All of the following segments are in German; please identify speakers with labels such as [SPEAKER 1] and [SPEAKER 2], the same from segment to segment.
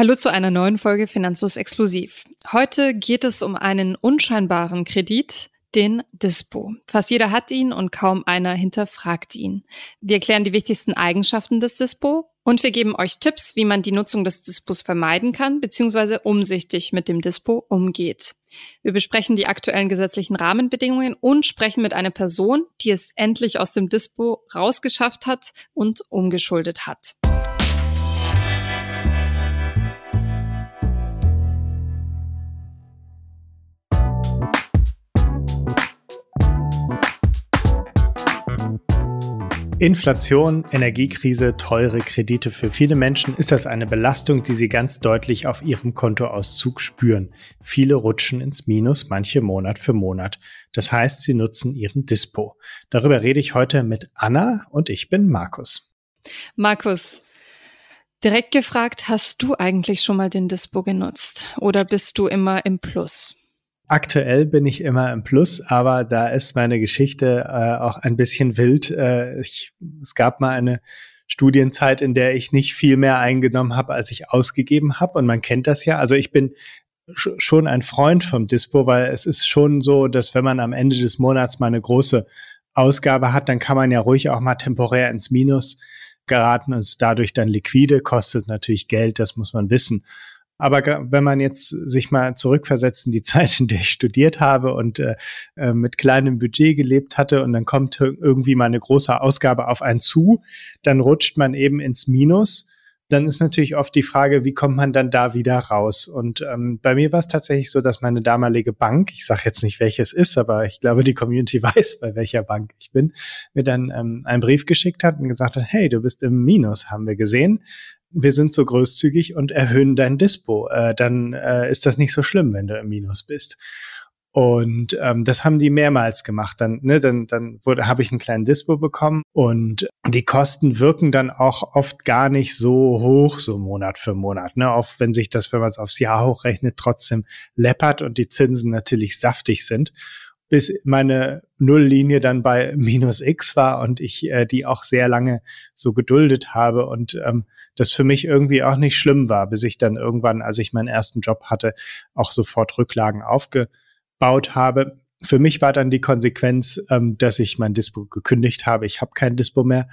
[SPEAKER 1] Hallo zu einer neuen Folge Finanzlos Exklusiv. Heute geht es um einen unscheinbaren Kredit, den Dispo. Fast jeder hat ihn und kaum einer hinterfragt ihn. Wir erklären die wichtigsten Eigenschaften des Dispo und wir geben euch Tipps, wie man die Nutzung des Dispos vermeiden kann bzw. umsichtig mit dem Dispo umgeht. Wir besprechen die aktuellen gesetzlichen Rahmenbedingungen und sprechen mit einer Person, die es endlich aus dem Dispo rausgeschafft hat und umgeschuldet hat.
[SPEAKER 2] Inflation, Energiekrise, teure Kredite. Für viele Menschen ist das eine Belastung, die sie ganz deutlich auf ihrem Kontoauszug spüren. Viele rutschen ins Minus, manche Monat für Monat. Das heißt, sie nutzen ihren Dispo. Darüber rede ich heute mit Anna und ich bin Markus.
[SPEAKER 1] Markus, direkt gefragt, hast du eigentlich schon mal den Dispo genutzt oder bist du immer im Plus?
[SPEAKER 2] Aktuell bin ich immer im Plus, aber da ist meine Geschichte äh, auch ein bisschen wild. Äh, ich, es gab mal eine Studienzeit, in der ich nicht viel mehr eingenommen habe, als ich ausgegeben habe. Und man kennt das ja. Also ich bin sch schon ein Freund vom Dispo, weil es ist schon so, dass wenn man am Ende des Monats mal eine große Ausgabe hat, dann kann man ja ruhig auch mal temporär ins Minus geraten und ist dadurch dann liquide, kostet natürlich Geld, das muss man wissen. Aber wenn man jetzt sich mal zurückversetzt in die Zeit, in der ich studiert habe und äh, äh, mit kleinem Budget gelebt hatte und dann kommt irgendwie mal eine große Ausgabe auf einen zu, dann rutscht man eben ins Minus. Dann ist natürlich oft die Frage, wie kommt man dann da wieder raus? Und ähm, bei mir war es tatsächlich so, dass meine damalige Bank, ich sage jetzt nicht, welches ist, aber ich glaube, die Community weiß, bei welcher Bank ich bin, mir dann ähm, einen Brief geschickt hat und gesagt hat, hey, du bist im Minus, haben wir gesehen wir sind so großzügig und erhöhen dein Dispo. Äh, dann äh, ist das nicht so schlimm, wenn du im Minus bist. Und ähm, das haben die mehrmals gemacht. Dann, ne, dann, dann wurde, habe ich einen kleinen Dispo bekommen und die Kosten wirken dann auch oft gar nicht so hoch, so Monat für Monat. Ne? Auch wenn sich das, wenn man es aufs Jahr hochrechnet, trotzdem läppert und die Zinsen natürlich saftig sind bis meine Nulllinie dann bei minus X war und ich äh, die auch sehr lange so geduldet habe und ähm, das für mich irgendwie auch nicht schlimm war, bis ich dann irgendwann, als ich meinen ersten Job hatte, auch sofort Rücklagen aufgebaut habe. Für mich war dann die Konsequenz, ähm, dass ich mein Dispo gekündigt habe. Ich habe kein Dispo mehr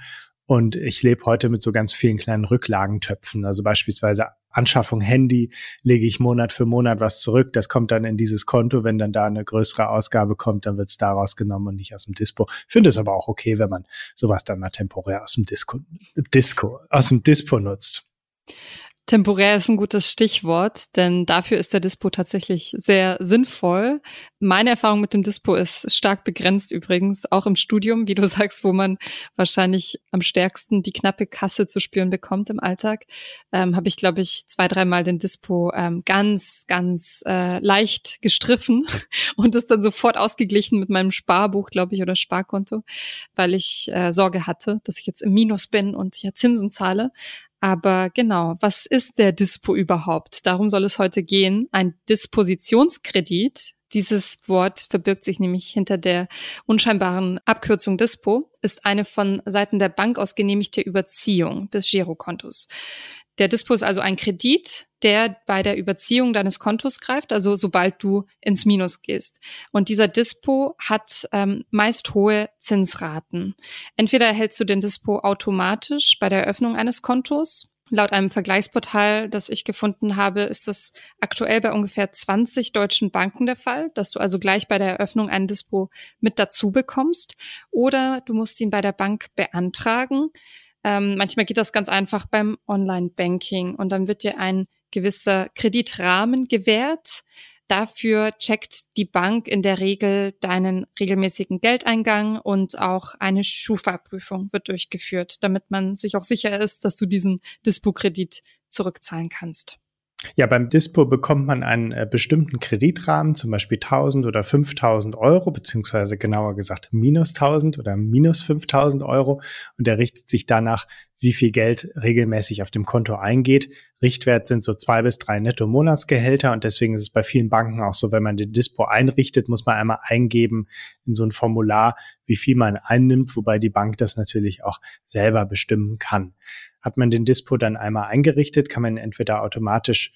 [SPEAKER 2] und ich lebe heute mit so ganz vielen kleinen Rücklagentöpfen. Also beispielsweise Anschaffung Handy lege ich Monat für Monat was zurück. Das kommt dann in dieses Konto. Wenn dann da eine größere Ausgabe kommt, dann wird es daraus genommen und nicht aus dem Dispo. Ich finde es aber auch okay, wenn man sowas dann mal temporär aus dem Disco, Disco, aus dem Dispo nutzt.
[SPEAKER 1] Temporär ist ein gutes Stichwort, denn dafür ist der Dispo tatsächlich sehr sinnvoll. Meine Erfahrung mit dem Dispo ist stark begrenzt übrigens, auch im Studium, wie du sagst, wo man wahrscheinlich am stärksten die knappe Kasse zu spüren bekommt im Alltag, ähm, habe ich, glaube ich, zwei, dreimal den Dispo ähm, ganz, ganz äh, leicht gestriffen und ist dann sofort ausgeglichen mit meinem Sparbuch, glaube ich, oder Sparkonto, weil ich äh, Sorge hatte, dass ich jetzt im Minus bin und ja Zinsen zahle. Aber genau, was ist der Dispo überhaupt? Darum soll es heute gehen. Ein Dispositionskredit. Dieses Wort verbirgt sich nämlich hinter der unscheinbaren Abkürzung Dispo, ist eine von Seiten der Bank aus genehmigte Überziehung des Girokontos. Der Dispo ist also ein Kredit, der bei der Überziehung deines Kontos greift, also sobald du ins Minus gehst. Und dieser Dispo hat ähm, meist hohe Zinsraten. Entweder erhältst du den Dispo automatisch bei der Eröffnung eines Kontos. Laut einem Vergleichsportal, das ich gefunden habe, ist das aktuell bei ungefähr 20 deutschen Banken der Fall, dass du also gleich bei der Eröffnung einen Dispo mit dazu bekommst. Oder du musst ihn bei der Bank beantragen. Ähm, manchmal geht das ganz einfach beim Online-Banking und dann wird dir ein gewisser Kreditrahmen gewährt. Dafür checkt die Bank in der Regel deinen regelmäßigen Geldeingang und auch eine Schufa-Prüfung wird durchgeführt, damit man sich auch sicher ist, dass du diesen Dispo-Kredit zurückzahlen kannst.
[SPEAKER 2] Ja, beim Dispo bekommt man einen äh, bestimmten Kreditrahmen, zum Beispiel 1000 oder 5000 Euro, beziehungsweise genauer gesagt minus 1000 oder minus 5000 Euro. Und der richtet sich danach, wie viel Geld regelmäßig auf dem Konto eingeht. Richtwert sind so zwei bis drei Netto-Monatsgehälter und deswegen ist es bei vielen Banken auch so, wenn man den Dispo einrichtet, muss man einmal eingeben in so ein Formular, wie viel man einnimmt, wobei die Bank das natürlich auch selber bestimmen kann. Hat man den Dispo dann einmal eingerichtet, kann man entweder automatisch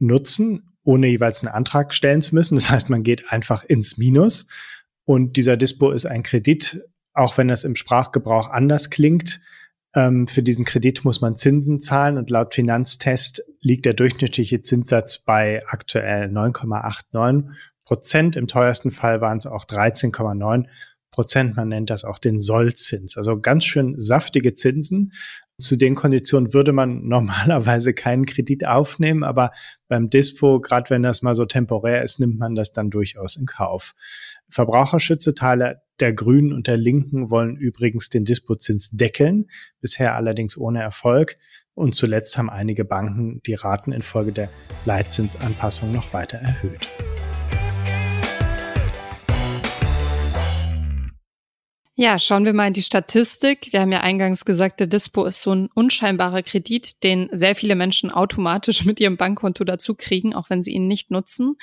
[SPEAKER 2] nutzen, ohne jeweils einen Antrag stellen zu müssen. Das heißt, man geht einfach ins Minus und dieser Dispo ist ein Kredit, auch wenn das im Sprachgebrauch anders klingt. Ähm, für diesen Kredit muss man Zinsen zahlen und laut Finanztest liegt der durchschnittliche Zinssatz bei aktuell 9,89 Prozent. Im teuersten Fall waren es auch 13,9 Prozent. Man nennt das auch den Sollzins. Also ganz schön saftige Zinsen. Zu den Konditionen würde man normalerweise keinen Kredit aufnehmen, aber beim Dispo, gerade wenn das mal so temporär ist, nimmt man das dann durchaus in Kauf. Verbraucherschützeteile der Grünen und der Linken wollen übrigens den Dispozins deckeln, bisher allerdings ohne Erfolg. Und zuletzt haben einige Banken die Raten infolge der Leitzinsanpassung noch weiter erhöht.
[SPEAKER 1] Ja, schauen wir mal in die Statistik. Wir haben ja eingangs gesagt, der Dispo ist so ein unscheinbarer Kredit, den sehr viele Menschen automatisch mit ihrem Bankkonto dazu kriegen, auch wenn sie ihn nicht nutzen.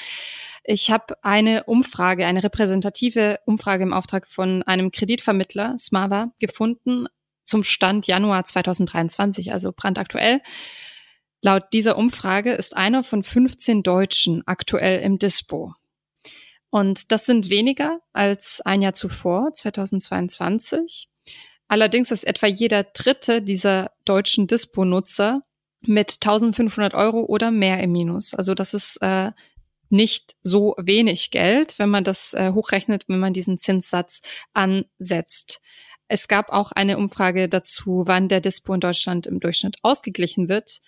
[SPEAKER 1] Ich habe eine Umfrage, eine repräsentative Umfrage im Auftrag von einem Kreditvermittler, Smava, gefunden zum Stand Januar 2023, also brandaktuell. Laut dieser Umfrage ist einer von 15 Deutschen aktuell im Dispo. Und das sind weniger als ein Jahr zuvor, 2022. Allerdings ist etwa jeder dritte dieser deutschen Dispo-Nutzer mit 1500 Euro oder mehr im Minus. Also das ist äh, nicht so wenig Geld, wenn man das äh, hochrechnet, wenn man diesen Zinssatz ansetzt. Es gab auch eine Umfrage dazu, wann der Dispo in Deutschland im Durchschnitt ausgeglichen wird.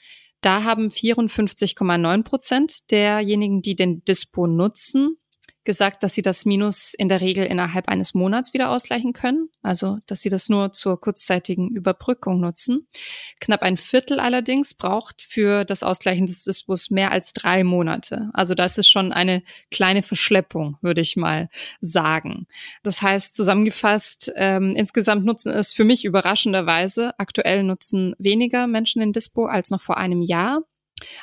[SPEAKER 1] Da haben 54,9 Prozent derjenigen, die den Dispo nutzen, gesagt, dass sie das Minus in der Regel innerhalb eines Monats wieder ausgleichen können, also dass sie das nur zur kurzzeitigen Überbrückung nutzen. Knapp ein Viertel allerdings braucht für das Ausgleichen des Dispos mehr als drei Monate. Also das ist schon eine kleine Verschleppung, würde ich mal sagen. Das heißt, zusammengefasst, ähm, insgesamt nutzen es für mich überraschenderweise, aktuell nutzen weniger Menschen den Dispo als noch vor einem Jahr.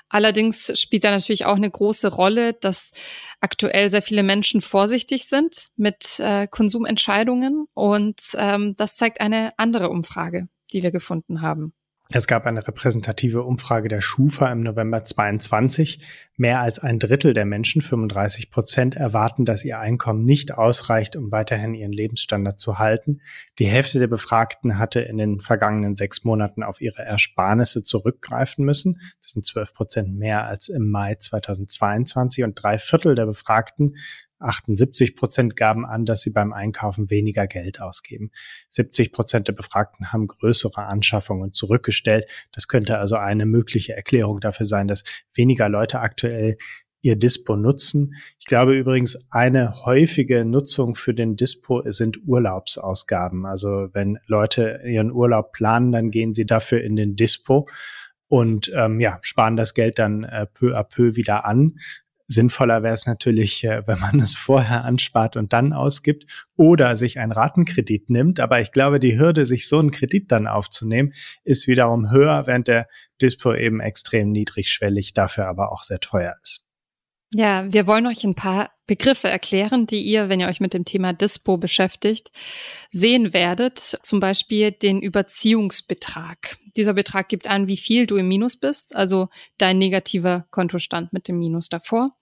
[SPEAKER 1] Allerdings spielt da natürlich auch eine große Rolle, dass aktuell sehr viele Menschen vorsichtig sind mit äh, Konsumentscheidungen. Und ähm, das zeigt eine andere Umfrage, die wir gefunden haben.
[SPEAKER 2] Es gab eine repräsentative Umfrage der Schufa im November 22. Mehr als ein Drittel der Menschen, 35 Prozent, erwarten, dass ihr Einkommen nicht ausreicht, um weiterhin ihren Lebensstandard zu halten. Die Hälfte der Befragten hatte in den vergangenen sechs Monaten auf ihre Ersparnisse zurückgreifen müssen. Das sind 12 Prozent mehr als im Mai 2022 und drei Viertel der Befragten 78 Prozent gaben an, dass sie beim Einkaufen weniger Geld ausgeben. 70 Prozent der Befragten haben größere Anschaffungen zurückgestellt. Das könnte also eine mögliche Erklärung dafür sein, dass weniger Leute aktuell ihr Dispo nutzen. Ich glaube übrigens, eine häufige Nutzung für den Dispo sind Urlaubsausgaben. Also wenn Leute ihren Urlaub planen, dann gehen sie dafür in den Dispo und ähm, ja, sparen das Geld dann äh, peu à peu wieder an. Sinnvoller wäre es natürlich, äh, wenn man es vorher anspart und dann ausgibt oder sich einen Ratenkredit nimmt. Aber ich glaube, die Hürde, sich so einen Kredit dann aufzunehmen, ist wiederum höher, während der Dispo eben extrem niedrigschwellig, dafür aber auch sehr teuer ist.
[SPEAKER 1] Ja, wir wollen euch ein paar Begriffe erklären, die ihr, wenn ihr euch mit dem Thema Dispo beschäftigt, sehen werdet. Zum Beispiel den Überziehungsbetrag. Dieser Betrag gibt an, wie viel du im Minus bist, also dein negativer Kontostand mit dem Minus davor.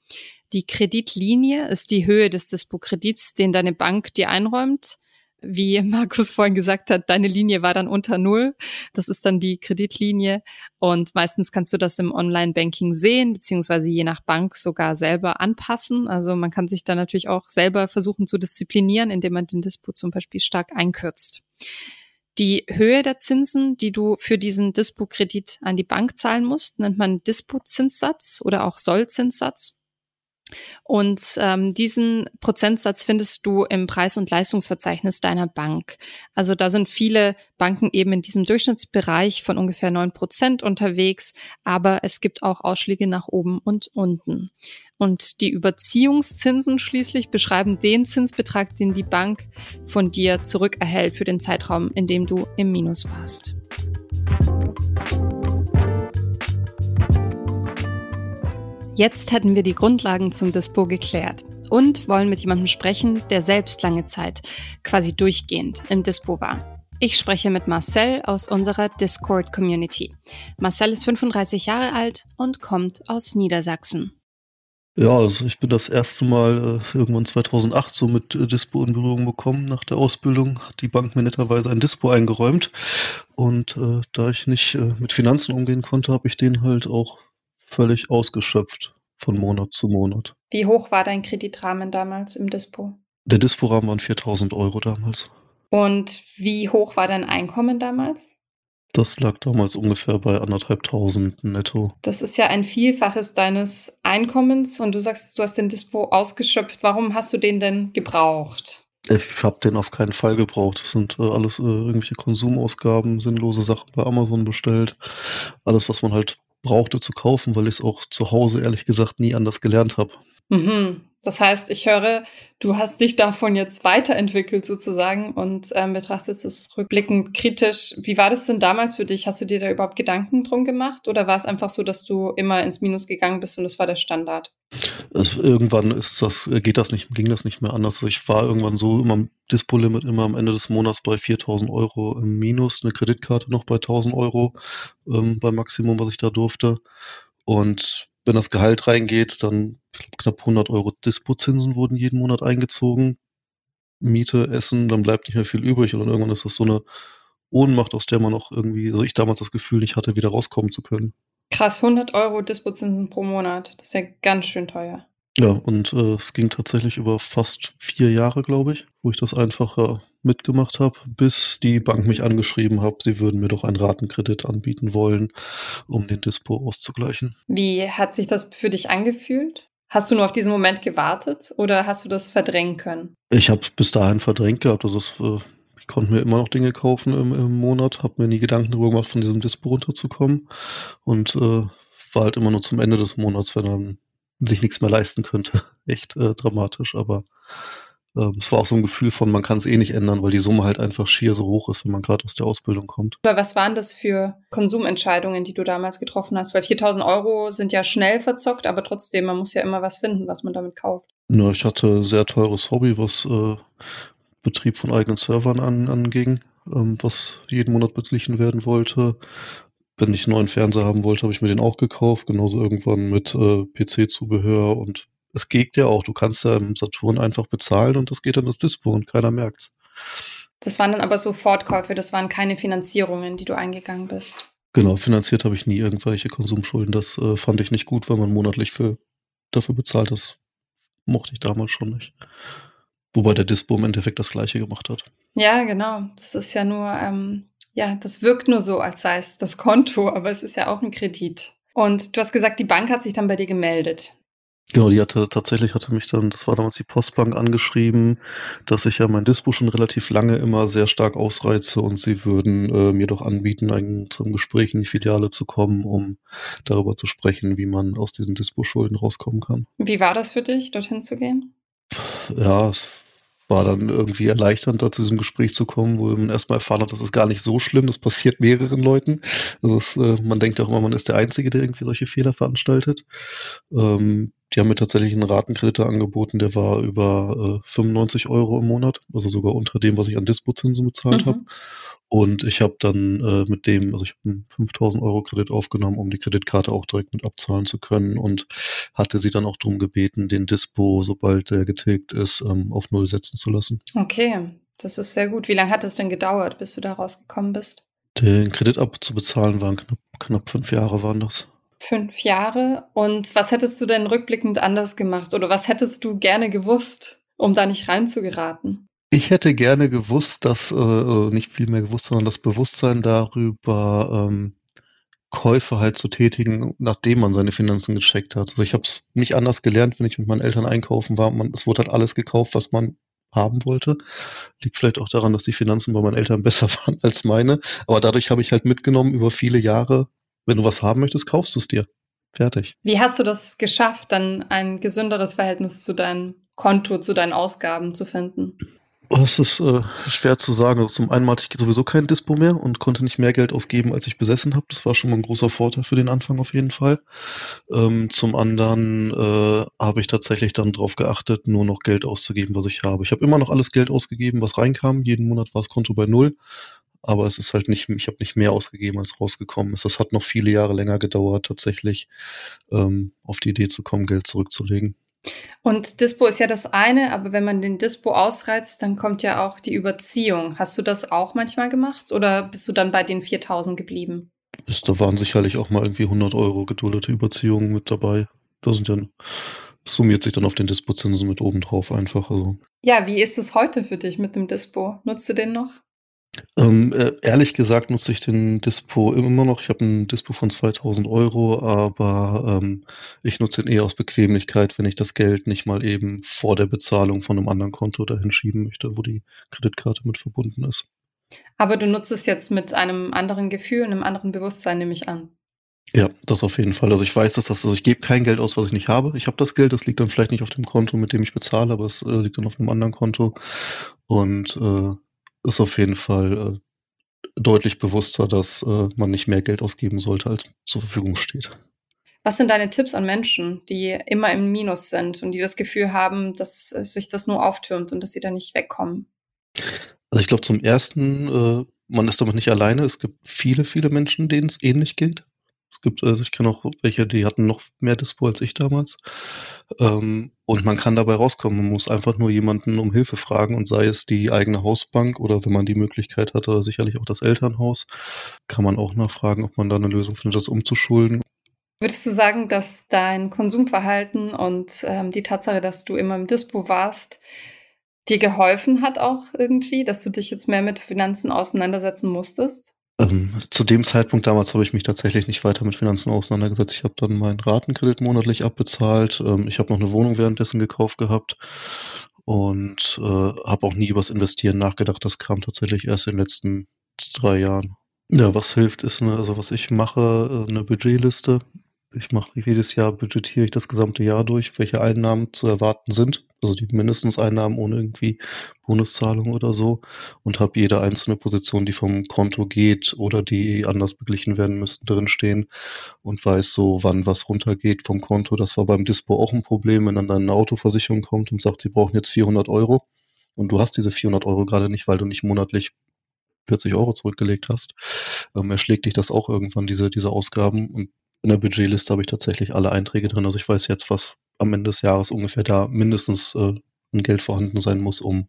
[SPEAKER 1] Die Kreditlinie ist die Höhe des Dispo-Kredits, den deine Bank dir einräumt wie Markus vorhin gesagt hat, deine Linie war dann unter Null. Das ist dann die Kreditlinie. Und meistens kannst du das im Online-Banking sehen, beziehungsweise je nach Bank sogar selber anpassen. Also man kann sich da natürlich auch selber versuchen zu disziplinieren, indem man den Dispo zum Beispiel stark einkürzt. Die Höhe der Zinsen, die du für diesen Dispo-Kredit an die Bank zahlen musst, nennt man Dispo-Zinssatz oder auch Sollzinssatz. Und ähm, diesen Prozentsatz findest du im Preis- und Leistungsverzeichnis deiner Bank. Also da sind viele Banken eben in diesem Durchschnittsbereich von ungefähr neun Prozent unterwegs, aber es gibt auch Ausschläge nach oben und unten. Und die Überziehungszinsen schließlich beschreiben den Zinsbetrag, den die Bank von dir zurückerhält für den Zeitraum, in dem du im Minus warst. Jetzt hätten wir die Grundlagen zum Dispo geklärt und wollen mit jemandem sprechen, der selbst lange Zeit, quasi durchgehend im Dispo war. Ich spreche mit Marcel aus unserer Discord-Community. Marcel ist 35 Jahre alt und kommt aus Niedersachsen.
[SPEAKER 3] Ja, also ich bin das erste Mal äh, irgendwann 2008 so mit äh, Dispo in Berührung gekommen. Nach der Ausbildung hat die Bank mir netterweise ein Dispo eingeräumt. Und äh, da ich nicht äh, mit Finanzen umgehen konnte, habe ich den halt auch völlig ausgeschöpft von Monat zu Monat.
[SPEAKER 1] Wie hoch war dein Kreditrahmen damals im Dispo?
[SPEAKER 3] Der Dispo-Rahmen waren 4000 Euro damals.
[SPEAKER 1] Und wie hoch war dein Einkommen damals?
[SPEAKER 3] Das lag damals ungefähr bei anderthalbtausend netto.
[SPEAKER 1] Das ist ja ein Vielfaches deines Einkommens und du sagst, du hast den Dispo ausgeschöpft. Warum hast du den denn gebraucht?
[SPEAKER 3] Ich habe den auf keinen Fall gebraucht. Das sind äh, alles äh, irgendwelche Konsumausgaben, sinnlose Sachen bei Amazon bestellt. Alles, was man halt brauchte zu kaufen, weil ich es auch zu Hause ehrlich gesagt nie anders gelernt habe.
[SPEAKER 1] Mhm. Das heißt, ich höre, du hast dich davon jetzt weiterentwickelt sozusagen und ähm, betrachtest es rückblickend kritisch. Wie war das denn damals für dich? Hast du dir da überhaupt Gedanken drum gemacht oder war es einfach so, dass du immer ins Minus gegangen bist und das war der Standard?
[SPEAKER 3] Also irgendwann ist das, geht das nicht, ging das nicht mehr anders. Ich war irgendwann so immer am Dispo-Limit immer am Ende des Monats bei 4000 Euro im Minus, eine Kreditkarte noch bei 1000 Euro ähm, beim Maximum, was ich da durfte. Und wenn das Gehalt reingeht, dann knapp 100 Euro Dispozinsen wurden jeden Monat eingezogen. Miete, Essen, dann bleibt nicht mehr viel übrig. Und dann irgendwann ist das so eine Ohnmacht, aus der man auch irgendwie, also ich damals das Gefühl nicht hatte, wieder rauskommen zu können.
[SPEAKER 1] Krass, 100 Euro Dispozinsen pro Monat. Das ist ja ganz schön teuer.
[SPEAKER 3] Ja, und äh, es ging tatsächlich über fast vier Jahre, glaube ich, wo ich das einfach äh, mitgemacht habe, bis die Bank mich angeschrieben hat, sie würden mir doch einen Ratenkredit anbieten wollen, um den Dispo auszugleichen.
[SPEAKER 1] Wie hat sich das für dich angefühlt? Hast du nur auf diesen Moment gewartet oder hast du das verdrängen können?
[SPEAKER 3] Ich habe es bis dahin verdrängt gehabt. Also es, äh, ich konnte mir immer noch Dinge kaufen im, im Monat, habe mir nie Gedanken darüber gemacht, von diesem Dispo runterzukommen und äh, war halt immer nur zum Ende des Monats, wenn dann sich nichts mehr leisten könnte. Echt äh, dramatisch, aber es war auch so ein Gefühl von, man kann es eh nicht ändern, weil die Summe halt einfach schier so hoch ist, wenn man gerade aus der Ausbildung kommt.
[SPEAKER 1] Aber was waren das für Konsumentscheidungen, die du damals getroffen hast? Weil 4000 Euro sind ja schnell verzockt, aber trotzdem, man muss ja immer was finden, was man damit kauft.
[SPEAKER 3] Ja, ich hatte sehr teures Hobby, was äh, Betrieb von eigenen Servern an, anging, ähm, was jeden Monat beglichen werden wollte wenn ich einen neuen Fernseher haben wollte, habe ich mir den auch gekauft. Genauso irgendwann mit äh, PC-Zubehör und es geht ja auch. Du kannst ja im Saturn einfach bezahlen und das geht dann das Dispo und keiner merkt's.
[SPEAKER 1] Das waren dann aber Sofortkäufe, das waren keine Finanzierungen, die du eingegangen bist.
[SPEAKER 3] Genau, finanziert habe ich nie irgendwelche Konsumschulden. Das äh, fand ich nicht gut, weil man monatlich für, dafür bezahlt. Das mochte ich damals schon nicht. Wobei der Dispo im Endeffekt das gleiche gemacht hat.
[SPEAKER 1] Ja, genau. Das ist ja nur ähm, ja, das wirkt nur so, als sei es das Konto, aber es ist ja auch ein Kredit. Und du hast gesagt, die Bank hat sich dann bei dir gemeldet.
[SPEAKER 3] Genau, die hatte tatsächlich hatte mich dann, das war damals die Postbank angeschrieben, dass ich ja mein Dispo schon relativ lange immer sehr stark ausreize und sie würden äh, mir doch anbieten, ein, zum Gespräch in die Filiale zu kommen, um darüber zu sprechen, wie man aus diesen Dispo-Schulden rauskommen kann.
[SPEAKER 1] Wie war das für dich, dorthin zu gehen?
[SPEAKER 3] Ja, es war dann irgendwie erleichternd, da zu diesem Gespräch zu kommen, wo man erstmal erfahren hat, das ist gar nicht so schlimm, das passiert mehreren Leuten. Also es, äh, man denkt auch immer, man ist der Einzige, der irgendwie solche Fehler veranstaltet. Ähm, die haben mir tatsächlich einen Ratenkredit angeboten, der war über äh, 95 Euro im Monat, also sogar unter dem, was ich an Dispozinsen bezahlt mhm. habe. Und ich habe dann äh, mit dem, also ich habe einen 5000 Euro Kredit aufgenommen, um die Kreditkarte auch direkt mit abzahlen zu können und hatte sie dann auch darum gebeten, den Dispo, sobald der getilgt ist, ähm, auf Null setzen zu lassen.
[SPEAKER 1] Okay, das ist sehr gut. Wie lange hat es denn gedauert, bis du da rausgekommen bist?
[SPEAKER 3] Den Kredit abzubezahlen waren knapp, knapp fünf Jahre waren das.
[SPEAKER 1] Fünf Jahre. Und was hättest du denn rückblickend anders gemacht? Oder was hättest du gerne gewusst, um da nicht reinzugeraten?
[SPEAKER 3] Ich hätte gerne gewusst, dass, äh, also nicht viel mehr gewusst, sondern das Bewusstsein darüber, ähm, Käufe halt zu tätigen, nachdem man seine Finanzen gecheckt hat. Also ich habe es nicht anders gelernt, wenn ich mit meinen Eltern einkaufen war. Man, es wurde halt alles gekauft, was man haben wollte. Liegt vielleicht auch daran, dass die Finanzen bei meinen Eltern besser waren als meine. Aber dadurch habe ich halt mitgenommen über viele Jahre, wenn du was haben möchtest, kaufst du es dir. Fertig.
[SPEAKER 1] Wie hast du das geschafft, dann ein gesünderes Verhältnis zu deinem Konto, zu deinen Ausgaben zu finden?
[SPEAKER 3] Das ist äh, schwer zu sagen. Also zum einen hatte ich sowieso kein Dispo mehr und konnte nicht mehr Geld ausgeben, als ich besessen habe. Das war schon mal ein großer Vorteil für den Anfang auf jeden Fall. Ähm, zum anderen äh, habe ich tatsächlich dann darauf geachtet, nur noch Geld auszugeben, was ich habe. Ich habe immer noch alles Geld ausgegeben, was reinkam. Jeden Monat war das Konto bei null. Aber es ist halt nicht, ich habe nicht mehr ausgegeben, als rausgekommen ist. Das hat noch viele Jahre länger gedauert, tatsächlich ähm, auf die Idee zu kommen, Geld zurückzulegen.
[SPEAKER 1] Und Dispo ist ja das eine, aber wenn man den Dispo ausreizt, dann kommt ja auch die Überziehung. Hast du das auch manchmal gemacht oder bist du dann bei den 4000 geblieben?
[SPEAKER 3] da waren sicherlich auch mal irgendwie 100 Euro geduldete Überziehungen mit dabei. Das sind ja, summiert sich dann auf den Dispo-Zinsen mit oben drauf einfach. Also.
[SPEAKER 1] Ja, wie ist es heute für dich mit dem Dispo? Nutzt du den noch?
[SPEAKER 3] Ähm, äh, ehrlich gesagt nutze ich den Dispo immer noch. Ich habe ein Dispo von 2000 Euro, aber ähm, ich nutze ihn eher aus Bequemlichkeit, wenn ich das Geld nicht mal eben vor der Bezahlung von einem anderen Konto dahin schieben möchte, wo die Kreditkarte mit verbunden ist.
[SPEAKER 1] Aber du nutzt es jetzt mit einem anderen Gefühl, einem anderen Bewusstsein, nehme ich an.
[SPEAKER 3] Ja, das auf jeden Fall. Also ich weiß, dass das, also ich gebe kein Geld aus, was ich nicht habe. Ich habe das Geld, das liegt dann vielleicht nicht auf dem Konto, mit dem ich bezahle, aber es äh, liegt dann auf einem anderen Konto. Und äh, ist auf jeden Fall äh, deutlich bewusster, dass äh, man nicht mehr Geld ausgeben sollte, als zur Verfügung steht.
[SPEAKER 1] Was sind deine Tipps an Menschen, die immer im Minus sind und die das Gefühl haben, dass sich das nur auftürmt und dass sie da nicht wegkommen?
[SPEAKER 3] Also ich glaube zum ersten, äh, man ist damit nicht alleine. Es gibt viele, viele Menschen, denen es ähnlich geht. Gibt, also ich kenne auch welche, die hatten noch mehr Dispo als ich damals. Ähm, und man kann dabei rauskommen. Man muss einfach nur jemanden um Hilfe fragen und sei es die eigene Hausbank oder wenn man die Möglichkeit hatte, sicherlich auch das Elternhaus, kann man auch nachfragen, ob man da eine Lösung findet, das umzuschulden.
[SPEAKER 1] Würdest du sagen, dass dein Konsumverhalten und ähm, die Tatsache, dass du immer im Dispo warst, dir geholfen hat auch irgendwie, dass du dich jetzt mehr mit Finanzen auseinandersetzen musstest?
[SPEAKER 3] Ähm, zu dem Zeitpunkt damals habe ich mich tatsächlich nicht weiter mit Finanzen auseinandergesetzt. Ich habe dann meinen Ratenkredit monatlich abbezahlt. Ähm, ich habe noch eine Wohnung währenddessen gekauft gehabt und äh, habe auch nie über das Investieren nachgedacht. Das kam tatsächlich erst in den letzten drei Jahren. Ja, was hilft, ist eine, also was ich mache, äh, eine Budgetliste. Ich mache jedes Jahr budgetiere ich das gesamte Jahr durch, welche Einnahmen zu erwarten sind. Also die mindestens Einnahmen ohne irgendwie Bonuszahlung oder so. Und habe jede einzelne Position, die vom Konto geht oder die anders beglichen werden müssten, drinstehen. Und weiß so, wann was runtergeht vom Konto. Das war beim Dispo auch ein Problem, wenn dann eine Autoversicherung kommt und sagt, sie brauchen jetzt 400 Euro. Und du hast diese 400 Euro gerade nicht, weil du nicht monatlich 40 Euro zurückgelegt hast, ähm, erschlägt dich das auch irgendwann, diese, diese Ausgaben. Und in der Budgetliste habe ich tatsächlich alle Einträge drin. Also ich weiß jetzt, was am Ende des Jahres ungefähr da mindestens äh, ein Geld vorhanden sein muss, um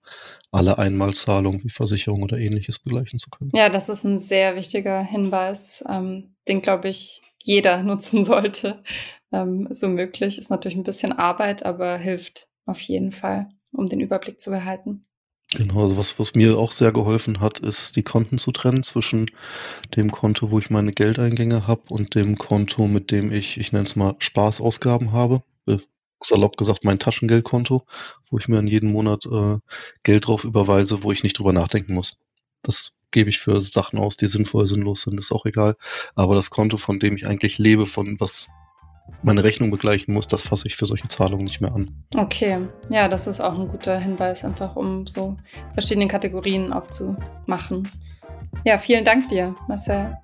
[SPEAKER 3] alle Einmalzahlungen wie Versicherung oder ähnliches begleichen zu können.
[SPEAKER 1] Ja, das ist ein sehr wichtiger Hinweis, ähm, den, glaube ich, jeder nutzen sollte. Ähm, so möglich ist natürlich ein bisschen Arbeit, aber hilft auf jeden Fall, um den Überblick zu behalten.
[SPEAKER 3] Genau, also was, was mir auch sehr geholfen hat, ist die Konten zu trennen zwischen dem Konto, wo ich meine Geldeingänge habe und dem Konto, mit dem ich, ich nenne es mal Spaßausgaben habe. Salopp gesagt mein Taschengeldkonto, wo ich mir in jeden Monat äh, Geld drauf überweise, wo ich nicht drüber nachdenken muss. Das gebe ich für Sachen aus, die sinnvoll, sinnlos sind, ist auch egal. Aber das Konto, von dem ich eigentlich lebe, von was meine Rechnung begleichen muss, das fasse ich für solche Zahlungen nicht mehr an.
[SPEAKER 1] Okay, ja, das ist auch ein guter Hinweis, einfach um so verschiedene Kategorien aufzumachen. Ja, vielen Dank dir, Marcel.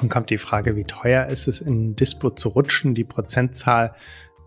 [SPEAKER 2] Nun kommt die Frage, wie teuer ist es, in Dispo zu rutschen? Die Prozentzahl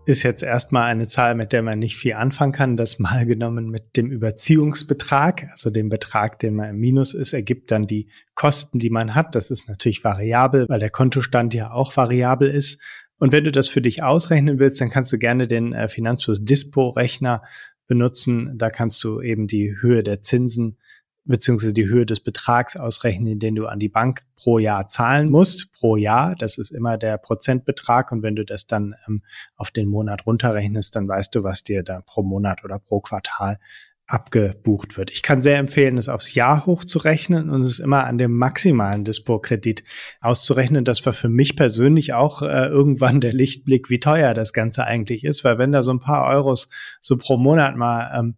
[SPEAKER 2] ist jetzt erstmal eine Zahl, mit der man nicht viel anfangen kann. Das mal genommen mit dem Überziehungsbetrag, also dem Betrag, den man im Minus ist, ergibt dann die Kosten, die man hat. Das ist natürlich variabel, weil der Kontostand ja auch variabel ist. Und wenn du das für dich ausrechnen willst, dann kannst du gerne den äh, Finanzfluss Dispo Rechner benutzen. Da kannst du eben die Höhe der Zinsen beziehungsweise die Höhe des Betrags ausrechnen, den du an die Bank pro Jahr zahlen musst, pro Jahr. Das ist immer der Prozentbetrag. Und wenn du das dann ähm, auf den Monat runterrechnest, dann weißt du, was dir da pro Monat oder pro Quartal abgebucht wird. Ich kann sehr empfehlen, es aufs Jahr hochzurechnen und es immer an dem maximalen Dispo-Kredit auszurechnen. Das war für mich persönlich auch äh, irgendwann der Lichtblick, wie teuer das Ganze eigentlich ist, weil wenn da so ein paar Euros so pro Monat mal ähm,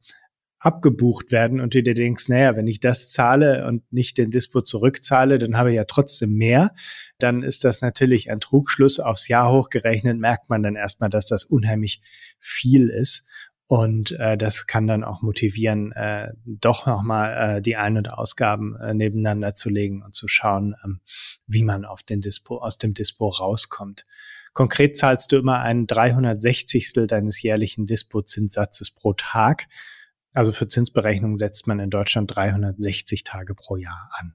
[SPEAKER 2] abgebucht werden und du dir denkst, naja, wenn ich das zahle und nicht den Dispo zurückzahle, dann habe ich ja trotzdem mehr, dann ist das natürlich ein Trugschluss. Aufs Jahr hochgerechnet merkt man dann erstmal, dass das unheimlich viel ist. Und äh, das kann dann auch motivieren, äh, doch nochmal äh, die Ein- und Ausgaben äh, nebeneinander zu legen und zu schauen, ähm, wie man auf den Dispo, aus dem Dispo rauskommt. Konkret zahlst du immer einen 360. deines jährlichen Dispo-Zinssatzes pro Tag. Also für Zinsberechnung setzt man in Deutschland 360 Tage pro Jahr an.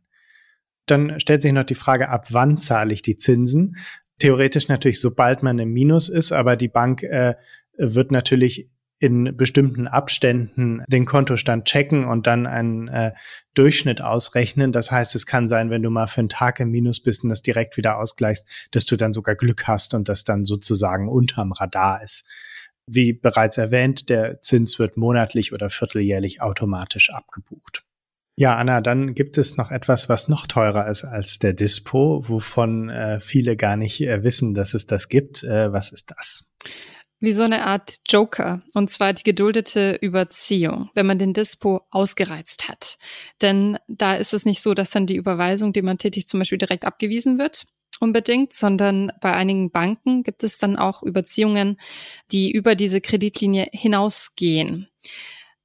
[SPEAKER 2] Dann stellt sich noch die Frage, ab wann zahle ich die Zinsen? Theoretisch natürlich, sobald man im Minus ist, aber die Bank äh, wird natürlich in bestimmten Abständen den Kontostand checken und dann einen äh, Durchschnitt ausrechnen. Das heißt, es kann sein, wenn du mal für einen Tag im Minus bist und das direkt wieder ausgleichst, dass du dann sogar Glück hast und das dann sozusagen unterm Radar ist. Wie bereits erwähnt, der Zins wird monatlich oder vierteljährlich automatisch abgebucht. Ja, Anna, dann gibt es noch etwas, was noch teurer ist als der Dispo, wovon äh, viele gar nicht äh, wissen, dass es das gibt. Äh, was ist das?
[SPEAKER 1] Wie so eine Art Joker, und zwar die geduldete Überziehung, wenn man den Dispo ausgereizt hat. Denn da ist es nicht so, dass dann die Überweisung, die man tätigt, zum Beispiel direkt abgewiesen wird, unbedingt, sondern bei einigen Banken gibt es dann auch Überziehungen, die über diese Kreditlinie hinausgehen.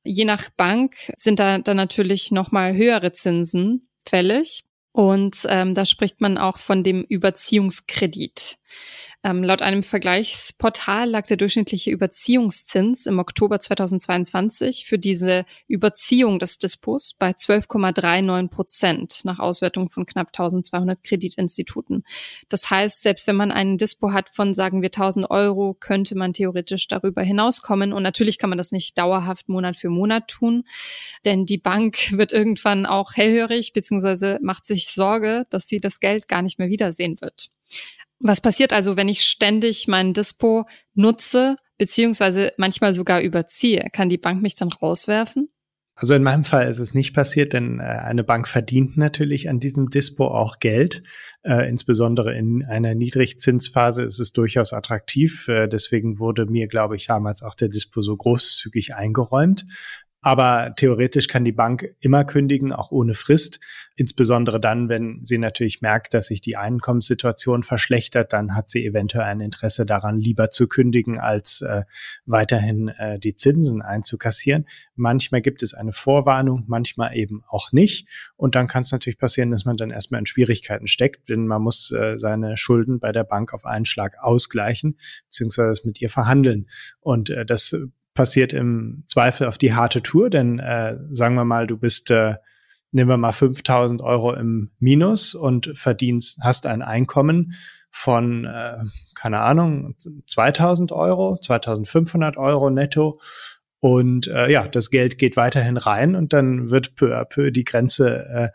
[SPEAKER 1] Je nach Bank sind da dann natürlich nochmal höhere Zinsen fällig. Und ähm, da spricht man auch von dem Überziehungskredit. Ähm, laut einem Vergleichsportal lag der durchschnittliche Überziehungszins im Oktober 2022 für diese Überziehung des Dispos bei 12,39 Prozent nach Auswertung von knapp 1200 Kreditinstituten. Das heißt, selbst wenn man einen Dispo hat von, sagen wir, 1000 Euro, könnte man theoretisch darüber hinauskommen. Und natürlich kann man das nicht dauerhaft Monat für Monat tun, denn die Bank wird irgendwann auch hellhörig beziehungsweise macht sich Sorge, dass sie das Geld gar nicht mehr wiedersehen wird. Was passiert also, wenn ich ständig meinen Dispo nutze, beziehungsweise manchmal sogar überziehe? Kann die Bank mich dann rauswerfen?
[SPEAKER 2] Also in meinem Fall ist es nicht passiert, denn äh, eine Bank verdient natürlich an diesem Dispo auch Geld. Äh, insbesondere in einer Niedrigzinsphase ist es durchaus attraktiv. Äh, deswegen wurde mir, glaube ich, damals auch der Dispo so großzügig eingeräumt. Aber theoretisch kann die Bank immer kündigen, auch ohne Frist. Insbesondere dann, wenn sie natürlich merkt, dass sich die Einkommenssituation verschlechtert, dann hat sie eventuell ein Interesse daran, lieber zu kündigen, als äh, weiterhin äh, die Zinsen einzukassieren. Manchmal gibt es eine Vorwarnung, manchmal eben auch nicht. Und dann kann es natürlich passieren, dass man dann erstmal in Schwierigkeiten steckt, denn man muss äh, seine Schulden bei der Bank auf einen Schlag ausgleichen, beziehungsweise mit ihr verhandeln. Und äh, das passiert im Zweifel auf die harte Tour, denn äh, sagen wir mal, du bist, äh, nehmen wir mal 5000 Euro im Minus und verdienst, hast ein Einkommen von, äh, keine Ahnung, 2000 Euro, 2500 Euro netto. Und äh, ja, das Geld geht weiterhin rein und dann wird peu à peu die Grenze äh,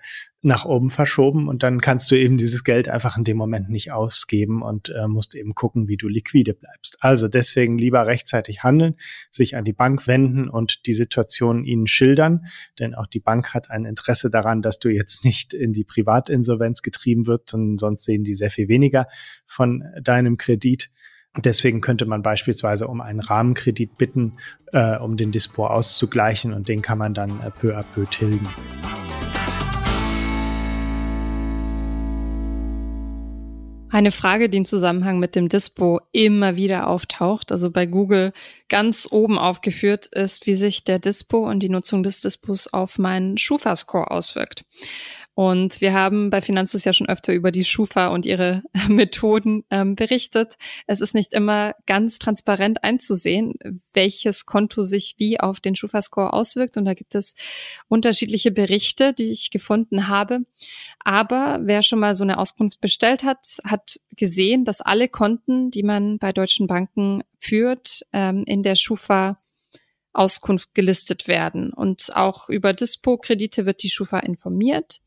[SPEAKER 2] nach oben verschoben und dann kannst du eben dieses Geld einfach in dem Moment nicht ausgeben und äh, musst eben gucken, wie du liquide bleibst. Also deswegen lieber rechtzeitig handeln, sich an die Bank wenden und die Situation ihnen schildern, denn auch die Bank hat ein Interesse daran, dass du jetzt nicht in die Privatinsolvenz getrieben wird, und sonst sehen die sehr viel weniger von deinem Kredit. Deswegen könnte man beispielsweise um einen Rahmenkredit bitten, äh, um den Dispo auszugleichen und den kann man dann äh, peu à peu tilgen.
[SPEAKER 1] Eine Frage, die im Zusammenhang mit dem Dispo immer wieder auftaucht, also bei Google ganz oben aufgeführt, ist, wie sich der Dispo und die Nutzung des Dispos auf meinen Schufa-Score auswirkt. Und wir haben bei Finanzus ja schon öfter über die Schufa und ihre Methoden ähm, berichtet. Es ist nicht immer ganz transparent einzusehen, welches Konto sich wie auf den Schufa-Score auswirkt. Und da gibt es unterschiedliche Berichte, die ich gefunden habe. Aber wer schon mal so eine Auskunft bestellt hat, hat gesehen, dass alle Konten, die man bei deutschen Banken führt, ähm, in der Schufa Auskunft gelistet werden. Und auch über Dispo-Kredite wird die Schufa informiert.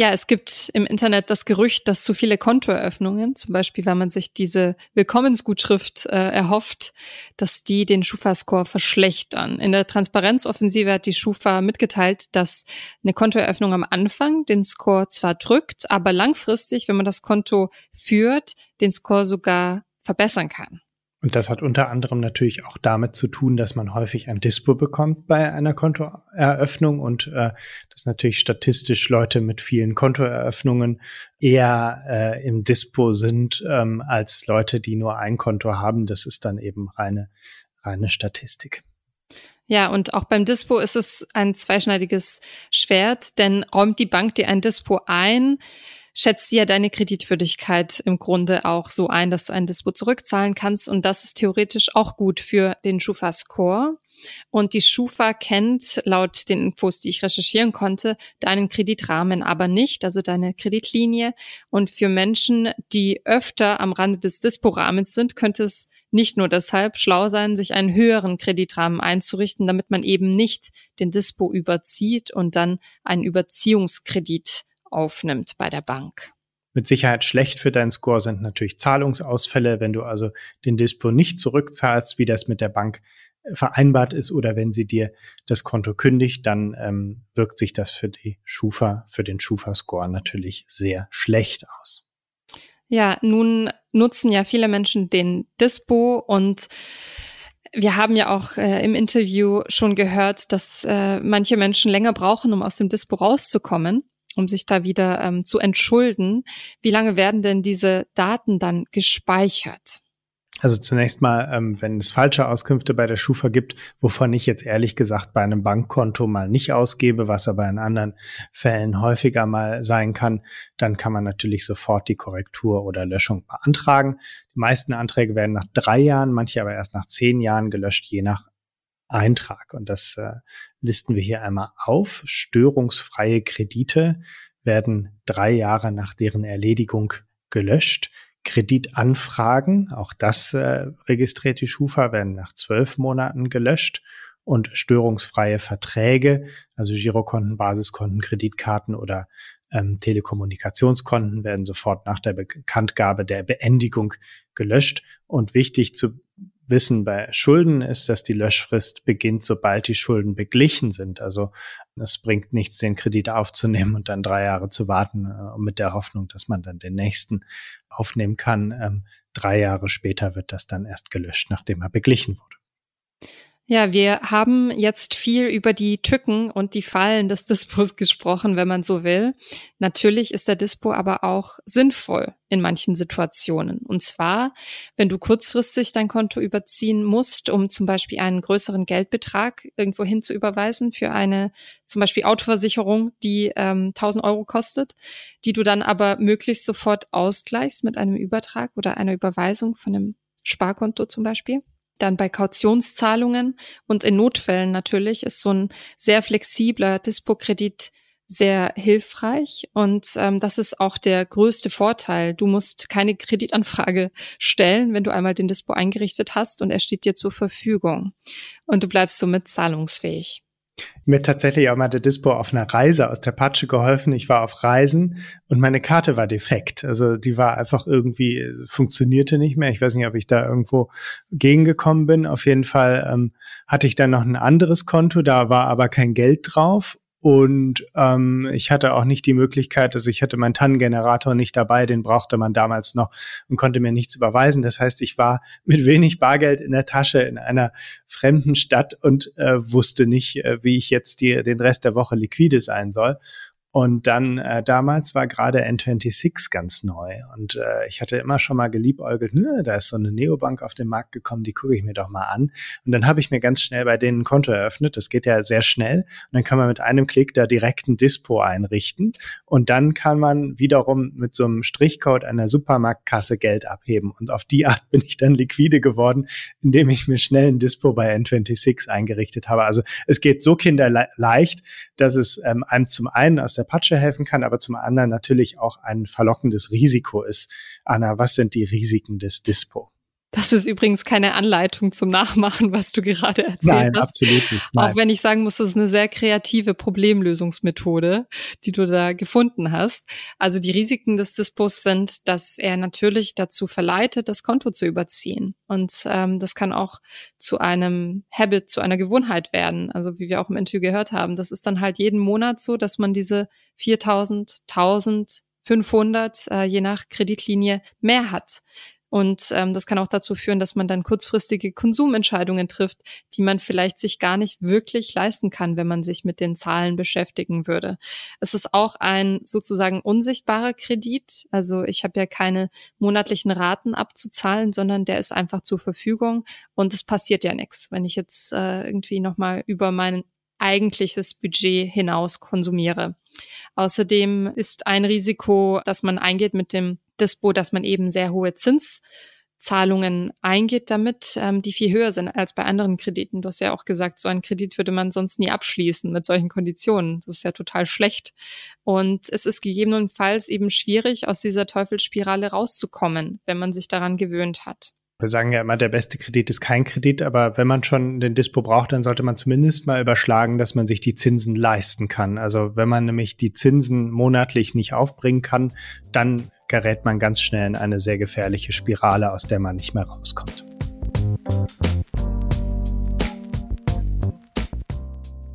[SPEAKER 1] Ja, es gibt im Internet das Gerücht, dass zu viele Kontoeröffnungen, zum Beispiel, wenn man sich diese Willkommensgutschrift äh, erhofft, dass die den Schufa-Score verschlechtern. In der Transparenzoffensive hat die Schufa mitgeteilt, dass eine Kontoeröffnung am Anfang den Score zwar drückt, aber langfristig, wenn man das Konto führt, den Score sogar verbessern kann.
[SPEAKER 2] Und das hat unter anderem natürlich auch damit zu tun, dass man häufig ein Dispo bekommt bei einer Kontoeröffnung und äh, dass natürlich statistisch Leute mit vielen Kontoeröffnungen eher äh, im Dispo sind ähm, als Leute, die nur ein Konto haben. Das ist dann eben reine, reine Statistik.
[SPEAKER 1] Ja, und auch beim Dispo ist es ein zweischneidiges Schwert, denn räumt die Bank dir ein Dispo ein, schätzt ja deine Kreditwürdigkeit im Grunde auch so ein, dass du ein Dispo zurückzahlen kannst. Und das ist theoretisch auch gut für den Schufa-Score. Und die Schufa kennt laut den Infos, die ich recherchieren konnte, deinen Kreditrahmen aber nicht, also deine Kreditlinie. Und für Menschen, die öfter am Rande des Dispo-Rahmens sind, könnte es nicht nur deshalb schlau sein, sich einen höheren Kreditrahmen einzurichten, damit man eben nicht den Dispo überzieht und dann einen Überziehungskredit aufnimmt bei der Bank.
[SPEAKER 2] Mit Sicherheit schlecht für deinen Score sind natürlich Zahlungsausfälle, wenn du also den Dispo nicht zurückzahlst, wie das mit der Bank äh, vereinbart ist oder wenn sie dir das Konto kündigt, dann ähm, wirkt sich das für die Schufa, für den Schufa-Score natürlich sehr schlecht aus.
[SPEAKER 1] Ja, nun nutzen ja viele Menschen den Dispo und wir haben ja auch äh, im Interview schon gehört, dass äh, manche Menschen länger brauchen, um aus dem Dispo rauszukommen um sich da wieder ähm, zu entschulden. Wie lange werden denn diese Daten dann gespeichert?
[SPEAKER 2] Also zunächst mal, ähm, wenn es falsche Auskünfte bei der Schufa gibt, wovon ich jetzt ehrlich gesagt bei einem Bankkonto mal nicht ausgebe, was aber in anderen Fällen häufiger mal sein kann, dann kann man natürlich sofort die Korrektur oder Löschung beantragen. Die meisten Anträge werden nach drei Jahren, manche aber erst nach zehn Jahren gelöscht, je nach Eintrag. Und das äh, listen wir hier einmal auf. Störungsfreie Kredite werden drei Jahre nach deren Erledigung gelöscht. Kreditanfragen, auch das äh, registriert die Schufa, werden nach zwölf Monaten gelöscht. Und störungsfreie Verträge, also Girokonten, Basiskonten, Kreditkarten oder ähm, Telekommunikationskonten werden sofort nach der Bekanntgabe der Beendigung gelöscht. Und wichtig zu wissen bei Schulden ist, dass die Löschfrist beginnt, sobald die Schulden beglichen sind. Also es bringt nichts, den Kredit aufzunehmen und dann drei Jahre zu warten, äh, mit der Hoffnung, dass man dann den nächsten aufnehmen kann. Ähm, drei Jahre später wird das dann erst gelöscht, nachdem er beglichen wurde.
[SPEAKER 1] Ja, wir haben jetzt viel über die Tücken und die Fallen des Dispos gesprochen, wenn man so will. Natürlich ist der Dispo aber auch sinnvoll in manchen Situationen. Und zwar, wenn du kurzfristig dein Konto überziehen musst, um zum Beispiel einen größeren Geldbetrag irgendwo hin zu überweisen für eine zum Beispiel Autoversicherung, die ähm, 1000 Euro kostet, die du dann aber möglichst sofort ausgleichst mit einem Übertrag oder einer Überweisung von einem Sparkonto zum Beispiel dann bei Kautionszahlungen und in Notfällen natürlich ist so ein sehr flexibler Dispo-Kredit sehr hilfreich und ähm, das ist auch der größte Vorteil. Du musst keine Kreditanfrage stellen, wenn du einmal den Dispo eingerichtet hast und er steht dir zur Verfügung und du bleibst somit zahlungsfähig.
[SPEAKER 2] Mir tatsächlich auch mal der Dispo auf einer Reise aus der Patsche geholfen. Ich war auf Reisen und meine Karte war defekt. Also die war einfach irgendwie, funktionierte nicht mehr. Ich weiß nicht, ob ich da irgendwo gegengekommen bin. Auf jeden Fall ähm, hatte ich dann noch ein anderes Konto, da war aber kein Geld drauf und ähm, ich hatte auch nicht die Möglichkeit, also ich hatte meinen TAN-Generator nicht dabei, den brauchte man damals noch und konnte mir nichts überweisen. Das heißt, ich war mit wenig Bargeld in der Tasche in einer fremden Stadt und äh, wusste nicht, äh, wie ich jetzt die, den Rest der Woche liquide sein soll. Und dann äh, damals war gerade N26 ganz neu und äh, ich hatte immer schon mal geliebäugelt, ne, da ist so eine Neobank auf den Markt gekommen, die gucke ich mir doch mal an. Und dann habe ich mir ganz schnell bei denen ein Konto eröffnet. Das geht ja sehr schnell und dann kann man mit einem Klick da direkt ein Dispo einrichten und dann kann man wiederum mit so einem Strichcode einer Supermarktkasse Geld abheben und auf die Art bin ich dann liquide geworden, indem ich mir schnell ein Dispo bei N26 eingerichtet habe. Also es geht so kinderleicht, dass es ähm, einem zum einen aus der Patsche helfen kann, aber zum anderen natürlich auch ein verlockendes Risiko ist. Anna, was sind die Risiken des Dispo?
[SPEAKER 1] Das ist übrigens keine Anleitung zum Nachmachen, was du gerade erzählt
[SPEAKER 2] Nein,
[SPEAKER 1] hast.
[SPEAKER 2] Absolut nicht. Nein.
[SPEAKER 1] Auch wenn ich sagen muss, das ist eine sehr kreative Problemlösungsmethode, die du da gefunden hast. Also die Risiken des Dispos sind, dass er natürlich dazu verleitet, das Konto zu überziehen. Und ähm, das kann auch zu einem Habit, zu einer Gewohnheit werden. Also wie wir auch im Interview gehört haben, das ist dann halt jeden Monat so, dass man diese 4000, 1000, 500, äh, je nach Kreditlinie mehr hat Und ähm, das kann auch dazu führen, dass man dann kurzfristige Konsumentscheidungen trifft, die man vielleicht sich gar nicht wirklich leisten kann, wenn man sich mit den Zahlen beschäftigen würde. Es ist auch ein sozusagen unsichtbarer Kredit. Also ich habe ja keine monatlichen Raten abzuzahlen, sondern der ist einfach zur Verfügung und es passiert ja nichts, wenn ich jetzt äh, irgendwie nochmal über mein eigentliches Budget hinaus konsumiere. Außerdem ist ein Risiko, dass man eingeht mit dem Dispo, dass man eben sehr hohe Zinszahlungen eingeht damit, ähm, die viel höher sind als bei anderen Krediten. Du hast ja auch gesagt, so einen Kredit würde man sonst nie abschließen mit solchen Konditionen. Das ist ja total schlecht. Und es ist gegebenenfalls eben schwierig, aus dieser Teufelsspirale rauszukommen, wenn man sich daran gewöhnt hat.
[SPEAKER 2] Wir sagen ja immer, der beste Kredit ist kein Kredit, aber wenn man schon den Dispo braucht, dann sollte man zumindest mal überschlagen, dass man sich die Zinsen leisten kann. Also wenn man nämlich die Zinsen monatlich nicht aufbringen kann, dann gerät man ganz schnell in eine sehr gefährliche Spirale, aus der man nicht mehr rauskommt.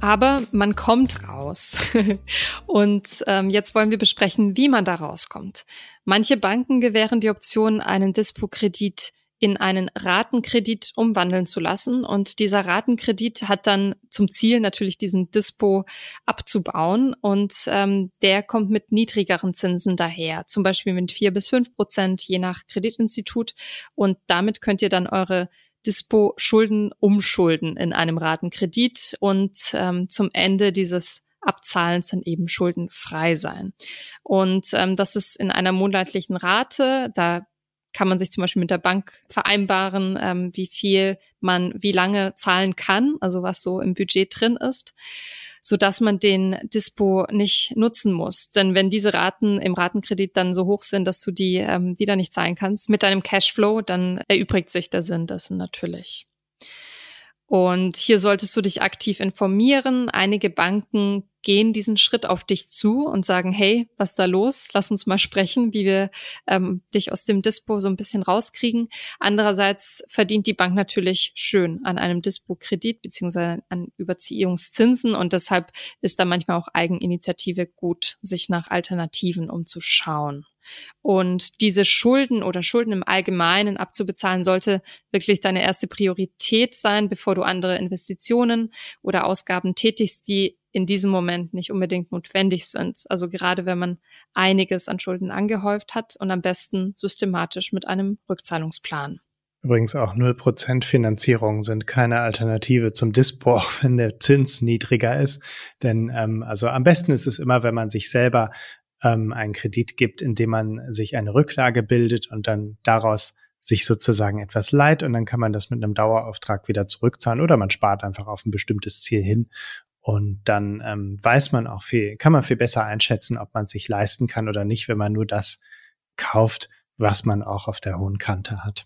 [SPEAKER 1] Aber man kommt raus. Und ähm, jetzt wollen wir besprechen, wie man da rauskommt. Manche Banken gewähren die Option, einen Dispo-Kredit in einen Ratenkredit umwandeln zu lassen. Und dieser Ratenkredit hat dann zum Ziel natürlich diesen Dispo abzubauen. Und ähm, der kommt mit niedrigeren Zinsen daher, zum Beispiel mit vier bis fünf Prozent je nach Kreditinstitut. Und damit könnt ihr dann eure Dispo-Schulden umschulden in einem Ratenkredit und ähm, zum Ende dieses Abzahlens dann eben schuldenfrei sein. Und ähm, das ist in einer monatlichen Rate. Da kann man sich zum Beispiel mit der Bank vereinbaren, ähm, wie viel man wie lange zahlen kann, also was so im Budget drin ist, so dass man den Dispo nicht nutzen muss. Denn wenn diese Raten im Ratenkredit dann so hoch sind, dass du die ähm, wieder nicht zahlen kannst mit deinem Cashflow, dann erübrigt sich der Sinn dessen natürlich. Und hier solltest du dich aktiv informieren. Einige Banken gehen diesen Schritt auf dich zu und sagen, hey, was ist da los? Lass uns mal sprechen, wie wir ähm, dich aus dem Dispo so ein bisschen rauskriegen. Andererseits verdient die Bank natürlich schön an einem Dispo-Kredit beziehungsweise an Überziehungszinsen und deshalb ist da manchmal auch Eigeninitiative gut, sich nach Alternativen umzuschauen. Und diese Schulden oder Schulden im Allgemeinen abzubezahlen sollte wirklich deine erste Priorität sein, bevor du andere Investitionen oder Ausgaben tätigst, die in diesem Moment nicht unbedingt notwendig sind. Also gerade wenn man einiges an Schulden angehäuft hat und am besten systematisch mit einem Rückzahlungsplan.
[SPEAKER 2] Übrigens auch 0% Finanzierung sind keine Alternative zum Dispo, auch wenn der Zins niedriger ist. Denn ähm, also am besten ist es immer, wenn man sich selber ähm, einen Kredit gibt, indem man sich eine Rücklage bildet und dann daraus sich sozusagen etwas leiht und dann kann man das mit einem Dauerauftrag wieder zurückzahlen oder man spart einfach auf ein bestimmtes Ziel hin und dann ähm, weiß man auch viel, kann man viel besser einschätzen, ob man sich leisten kann oder nicht, wenn man nur das kauft, was man auch auf der hohen Kante hat.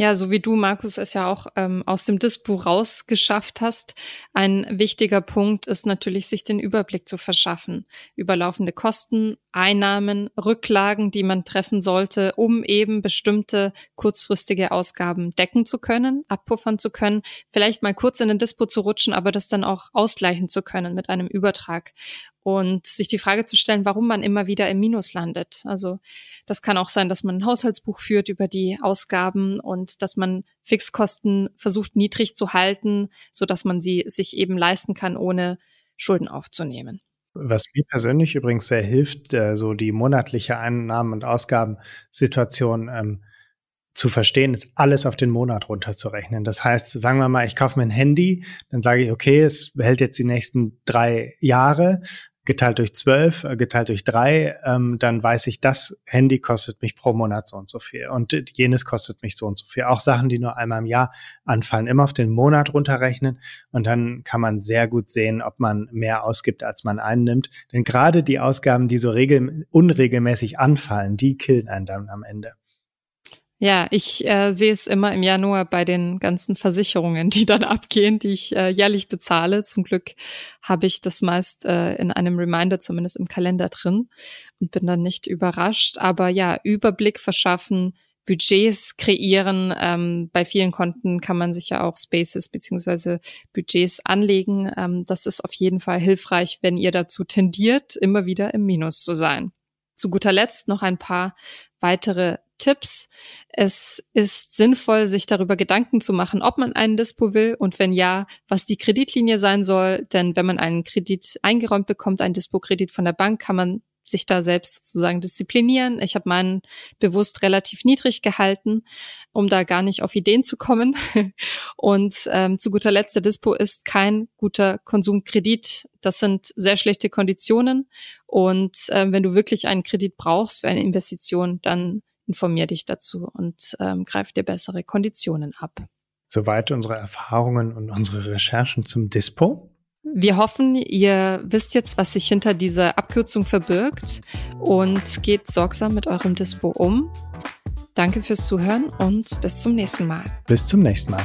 [SPEAKER 1] Ja, so wie du, Markus, es ja auch ähm, aus dem Dispo rausgeschafft hast. Ein wichtiger Punkt ist natürlich, sich den Überblick zu verschaffen über laufende Kosten, Einnahmen, Rücklagen, die man treffen sollte, um eben bestimmte kurzfristige Ausgaben decken zu können, abpuffern zu können, vielleicht mal kurz in den Dispo zu rutschen, aber das dann auch ausgleichen zu können mit einem Übertrag und sich die Frage zu stellen, warum man immer wieder im Minus landet. Also das kann auch sein, dass man ein Haushaltsbuch führt über die Ausgaben und dass man Fixkosten versucht niedrig zu halten, so dass man sie sich eben leisten kann, ohne Schulden aufzunehmen.
[SPEAKER 2] Was mir persönlich übrigens sehr hilft, äh, so die monatliche Einnahmen- und Ausgabensituation ähm, zu verstehen, ist alles auf den Monat runterzurechnen. Das heißt, sagen wir mal, ich kaufe mir ein Handy, dann sage ich, okay, es hält jetzt die nächsten drei Jahre, geteilt durch zwölf, äh, geteilt durch drei, ähm, dann weiß ich, das Handy kostet mich pro Monat so und so viel und jenes kostet mich so und so viel. Auch Sachen, die nur einmal im Jahr anfallen, immer auf den Monat runterrechnen und dann kann man sehr gut sehen, ob man mehr ausgibt, als man einnimmt. Denn gerade die Ausgaben, die so regel unregelmäßig anfallen, die killen einen dann am Ende.
[SPEAKER 1] Ja, ich äh, sehe es immer im Januar bei den ganzen Versicherungen, die dann abgehen, die ich äh, jährlich bezahle. Zum Glück habe ich das meist äh, in einem Reminder zumindest im Kalender drin und bin dann nicht überrascht. Aber ja, Überblick verschaffen, Budgets kreieren. Ähm, bei vielen Konten kann man sich ja auch Spaces beziehungsweise Budgets anlegen. Ähm, das ist auf jeden Fall hilfreich, wenn ihr dazu tendiert, immer wieder im Minus zu sein. Zu guter Letzt noch ein paar weitere Tipps. Es ist sinnvoll, sich darüber Gedanken zu machen, ob man einen Dispo will und wenn ja, was die Kreditlinie sein soll. Denn wenn man einen Kredit eingeräumt bekommt, einen Dispo-Kredit von der Bank, kann man sich da selbst sozusagen disziplinieren. Ich habe meinen bewusst relativ niedrig gehalten, um da gar nicht auf Ideen zu kommen. Und ähm, zu guter Letzt, der Dispo ist kein guter Konsumkredit. Das sind sehr schlechte Konditionen. Und ähm, wenn du wirklich einen Kredit brauchst für eine Investition, dann informier dich dazu und ähm, greif dir bessere Konditionen ab.
[SPEAKER 2] Soweit unsere Erfahrungen und unsere Recherchen zum Dispo.
[SPEAKER 1] Wir hoffen, ihr wisst jetzt, was sich hinter dieser Abkürzung verbirgt und geht sorgsam mit eurem Dispo um. Danke fürs Zuhören und bis zum nächsten Mal.
[SPEAKER 2] Bis zum nächsten Mal.